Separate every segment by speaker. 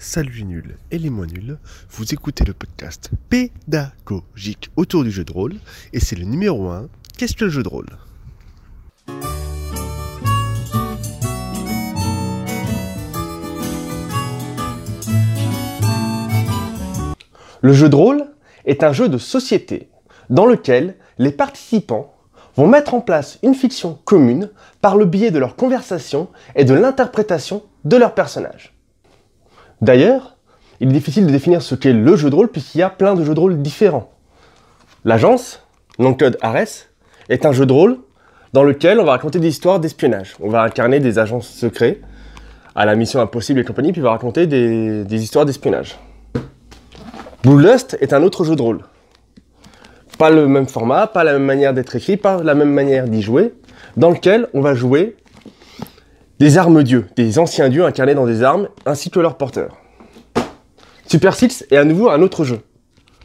Speaker 1: Salut les nuls et les moins nuls, vous écoutez le podcast pédagogique autour du jeu de rôle et c'est le numéro 1, qu'est-ce que le jeu de rôle
Speaker 2: Le jeu de rôle est un jeu de société dans lequel les participants vont mettre en place une fiction commune par le biais de leur conversation et de l'interprétation de leur personnage. D'ailleurs, il est difficile de définir ce qu'est le jeu de rôle puisqu'il y a plein de jeux de rôle différents. L'agence, non-code Ares, est un jeu de rôle dans lequel on va raconter des histoires d'espionnage. On va incarner des agents secrets à la mission impossible et compagnie, puis on va raconter des, des histoires d'espionnage. Blue Lust est un autre jeu de rôle. Pas le même format, pas la même manière d'être écrit, pas la même manière d'y jouer, dans lequel on va jouer des armes dieux, des anciens dieux incarnés dans des armes, ainsi que leurs porteurs. Super Six est à nouveau un autre jeu,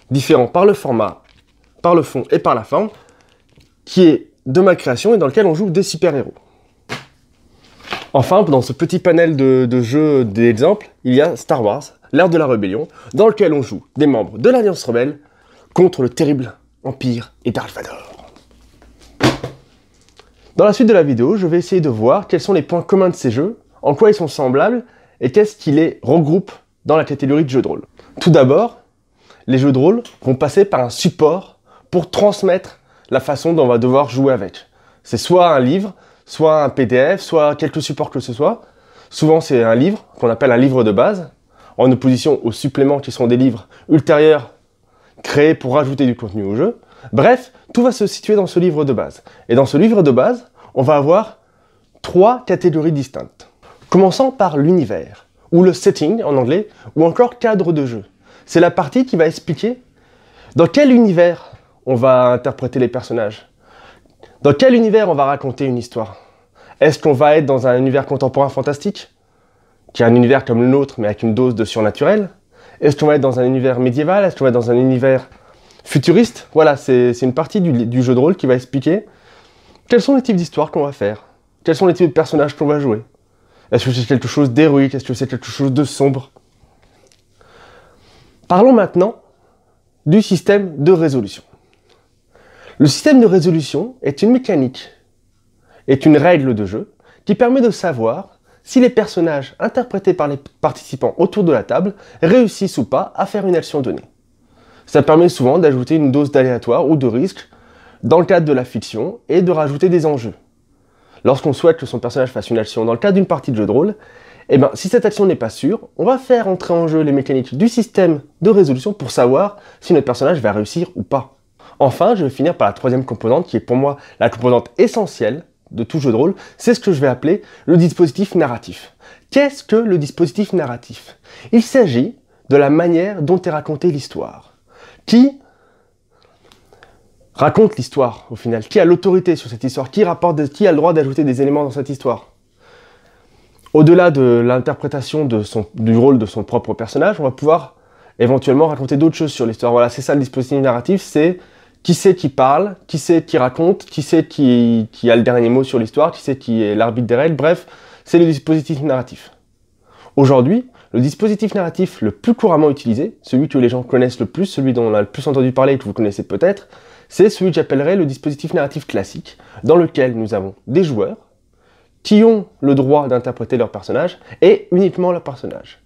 Speaker 2: différent par le format, par le fond et par la forme, qui est de ma création et dans lequel on joue des super-héros. Enfin, dans ce petit panel de, jeux d'exemples, il y a Star Wars, l'ère de la rébellion, dans lequel on joue des membres de l'Alliance rebelle contre le terrible Empire et Darth Vader. Dans la suite de la vidéo, je vais essayer de voir quels sont les points communs de ces jeux, en quoi ils sont semblables, et qu'est-ce qui les regroupe dans la catégorie de jeux de rôle. Tout d'abord, les jeux de rôle vont passer par un support pour transmettre la façon dont on va devoir jouer avec. C'est soit un livre, soit un PDF, soit quelque support que ce soit. Souvent, c'est un livre qu'on appelle un livre de base, en opposition aux suppléments qui sont des livres ultérieurs créés pour rajouter du contenu au jeu. Bref, tout va se situer dans ce livre de base. Et dans ce livre de base, on va avoir trois catégories distinctes. Commençant par l'univers, ou le setting en anglais, ou encore cadre de jeu. C'est la partie qui va expliquer dans quel univers on va interpréter les personnages. Dans quel univers on va raconter une histoire Est-ce qu'on va être dans un univers contemporain fantastique qui est un univers comme le nôtre, mais avec une dose de surnaturel? Est-ce qu'on va être dans un univers médiéval? Est-ce qu'on va être dans un univers futuriste Voilà, c'est une partie du, jeu de rôle qui va expliquer quels sont les types d'histoires qu'on va faire Quels sont les types de personnages qu'on va jouer Est-ce que c'est quelque chose d'héroïque? Est-ce que c'est quelque chose de sombre? Parlons maintenant du système de résolution. Le système de résolution est une mécanique, est une règle de jeu qui permet de savoir si les personnages interprétés par les participants autour de la table réussissent ou pas à faire une action donnée. Ça permet souvent d'ajouter une dose d'aléatoire ou de risque dans le cadre de la fiction et de rajouter des enjeux. Lorsqu'on souhaite que son personnage fasse une action dans le cadre d'une partie de jeu de rôle, eh ben, si cette action n'est pas sûre, on va faire entrer en jeu les mécaniques du système de résolution pour savoir si notre personnage va réussir ou pas. Enfin, je vais finir par la troisième composante qui est pour moi la composante essentielle de tout jeu de rôle, c'est ce que je vais appeler le dispositif narratif. Qu'est-ce que le dispositif narratif? Il s'agit de la manière dont est racontée l'histoire. Qui raconte l'histoire au final Qui a l'autorité sur cette histoire qui, rapporte, qui a le droit d'ajouter des éléments dans cette histoire Au-delà de l'interprétation de du rôle de son propre personnage, on va pouvoir éventuellement raconter d'autres choses sur l'histoire. Voilà, c'est ça le dispositif narratif, c'est qui c'est qui parle, qui c'est qui raconte, qui c'est qui, qui, a le dernier mot sur l'histoire, qui c'est qui est l'arbitre des règles, bref, c'est le dispositif narratif. Aujourd'hui, le dispositif narratif le plus couramment utilisé, celui que les gens connaissent le plus, celui dont on a le plus entendu parler et que vous connaissez peut-être, c'est celui que j'appellerais le dispositif narratif classique, dans lequel nous avons des joueurs qui ont le droit d'interpréter leur personnage et uniquement leur personnage.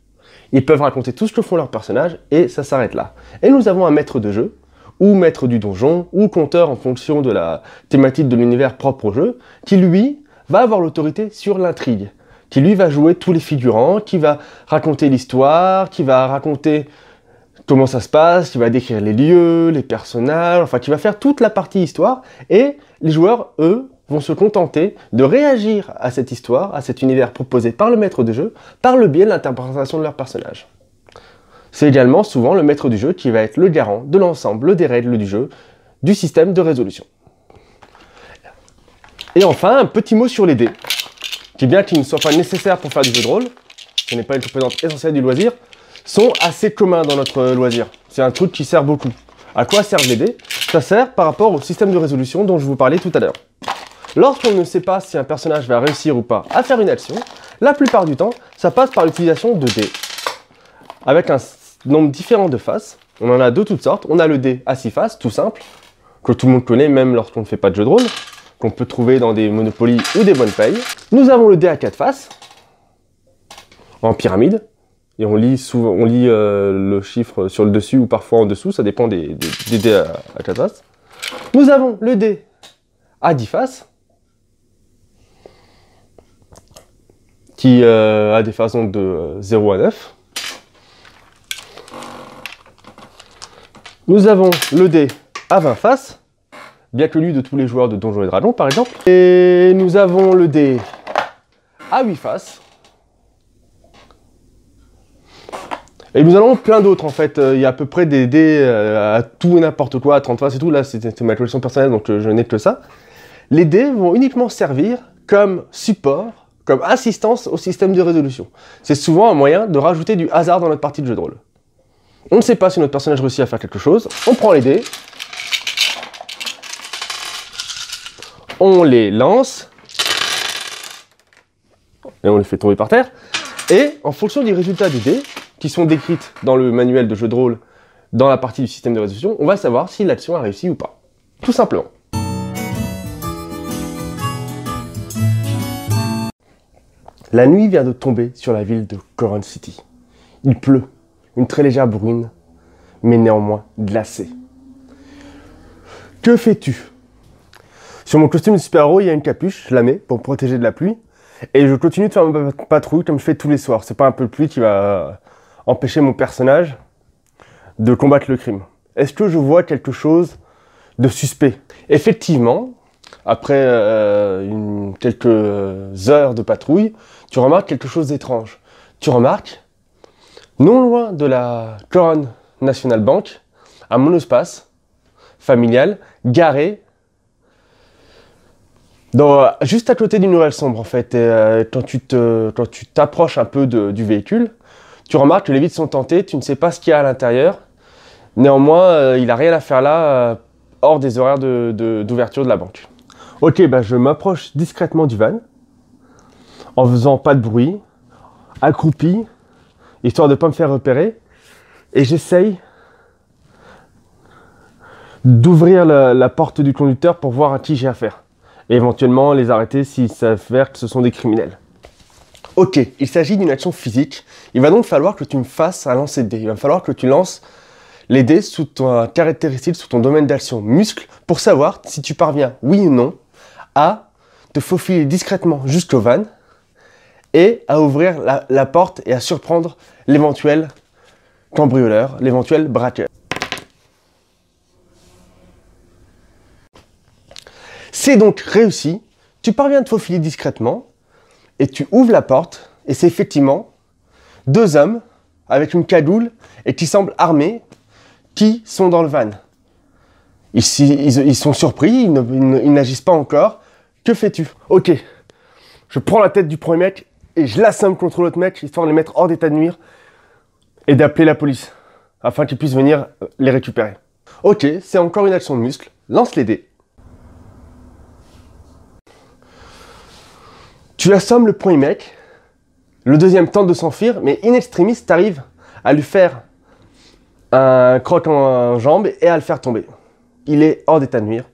Speaker 2: Ils peuvent raconter tout ce que font leurs personnages et ça s'arrête là. Et nous avons un maître de jeu ou maître du donjon, ou compteur en fonction de la thématique de l'univers propre au jeu, qui lui va avoir l'autorité sur l'intrigue, qui lui va jouer tous les figurants, qui va raconter l'histoire, qui va raconter comment ça se passe, qui va décrire les lieux, les personnages, enfin qui va faire toute la partie histoire, et les joueurs, eux, vont se contenter de réagir à cette histoire, à cet univers proposé par le maître de jeu, par le biais de l'interprétation de leur personnage. C'est également souvent le maître du jeu qui va être le garant de l'ensemble des règles du jeu, du système de résolution. Et enfin, un petit mot sur les dés, qui bien qu'ils ne soient pas nécessaires pour faire du jeu de rôle, ce n'est pas une composante essentielle du loisir, sont assez communs dans notre loisir. C'est un truc qui sert beaucoup. À quoi servent les dés Ça sert par rapport au système de résolution dont je vous parlais tout à l'heure. Lorsqu'on ne sait pas si un personnage va réussir ou pas à faire une action, la plupart du temps, ça passe par l'utilisation de dés. avec un nombre différent de faces. On en a de toutes sortes. On a le dé à 6 faces, tout simple, que tout le monde connaît même lorsqu'on ne fait pas de jeu de rôle, qu'on peut trouver dans des Monopoly ou des bonnes payes. Nous avons le dé à 4 faces, en pyramide, et on lit, souvent, on lit euh, le chiffre sur le dessus ou parfois en dessous, ça dépend des, dés à, à 4 faces. Nous avons le dé à 10 faces, qui euh, a des faces de 0 à 9. Nous avons le dé à 20 faces, bien connu de tous les joueurs de Donjons et Dragons par exemple. Et nous avons le dé à 8 faces. Et nous en avons plein d'autres en fait. Il y a à peu près des dés euh, à tout et n'importe quoi, à 30 faces et tout. Là, c'est ma collection personnelle, donc je n'ai que ça. Les dés vont uniquement servir comme support, comme assistance au système de résolution. C'est souvent un moyen de rajouter du hasard dans notre partie de jeu de rôle. On ne sait pas si notre personnage réussit à faire quelque chose. On prend les dés. On les lance. Et on les fait tomber par terre. Et en fonction des résultats des dés, qui sont décrites dans le manuel de jeu de rôle, dans la partie du système de résolution, on va savoir si l'action a réussi ou pas. Tout simplement. La nuit vient de tomber sur la ville de Coron City. Il pleut une très légère bruine, mais néanmoins glacée. Que fais-tu? Sur mon costume de super-héros, il y a une capuche, je la mets pour me protéger de la pluie, et je continue de faire ma patrouille comme je fais tous les soirs. C'est pas un peu de pluie qui va empêcher mon personnage de combattre le crime. Est-ce que je vois quelque chose de suspect? Effectivement, après euh, quelques heures de patrouille, tu remarques quelque chose d'étrange. Tu remarques non loin de la Coron National Bank, un monospace familial garé dans, juste à côté d'une nouvelle sombre en fait. Euh, quand tu t'approches un peu du véhicule, tu remarques que les vitres sont tentées, tu ne sais pas ce qu'il y a à l'intérieur. Néanmoins, euh, il n'a rien à faire là, euh, hors des horaires d'ouverture de, de, la banque. Ok, bah je m'approche discrètement du van, en faisant pas de bruit, accroupi, histoire de ne pas me faire repérer. Et j'essaye d'ouvrir la, porte du conducteur pour voir à qui j'ai affaire. Et éventuellement les arrêter s'il s'avère que ce sont des criminels. Ok, il s'agit d'une action physique. Il va donc falloir que tu me fasses un lancer de dés. Il va falloir que tu lances les dés sous ton caractéristique, sous ton domaine d'action muscle, pour savoir si tu parviens, oui ou non, à te faufiler discrètement jusqu'au van et à ouvrir la, porte et à surprendre l'éventuel cambrioleur, l'éventuel braqueur. C'est donc réussi, tu parviens à te faufiler discrètement et tu ouvres la porte et c'est effectivement deux hommes avec une cagoule et qui semblent armés qui sont dans le van. Ils, ils, sont surpris, ils n'agissent pas encore. Que fais-tu? Ok, je prends la tête du premier mec et je l'assomme contre l'autre mec, histoire de les mettre hors d'état de nuire et d'appeler la police, afin qu'ils puissent venir les récupérer. Ok, c'est encore une action de muscle, lance les dés. Tu assommes le premier mec, le deuxième tente de s'enfuir, mais in extremis, t'arrives à lui faire un croc en jambe et à le faire tomber. Il est hors d'état de nuire.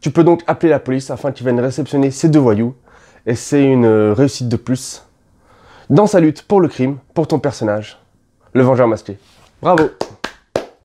Speaker 2: Tu peux donc appeler la police afin qu'ils viennent réceptionner ces deux voyous. Et c'est une réussite de plus dans sa lutte pour le crime, pour ton personnage, le Vengeur masqué. Bravo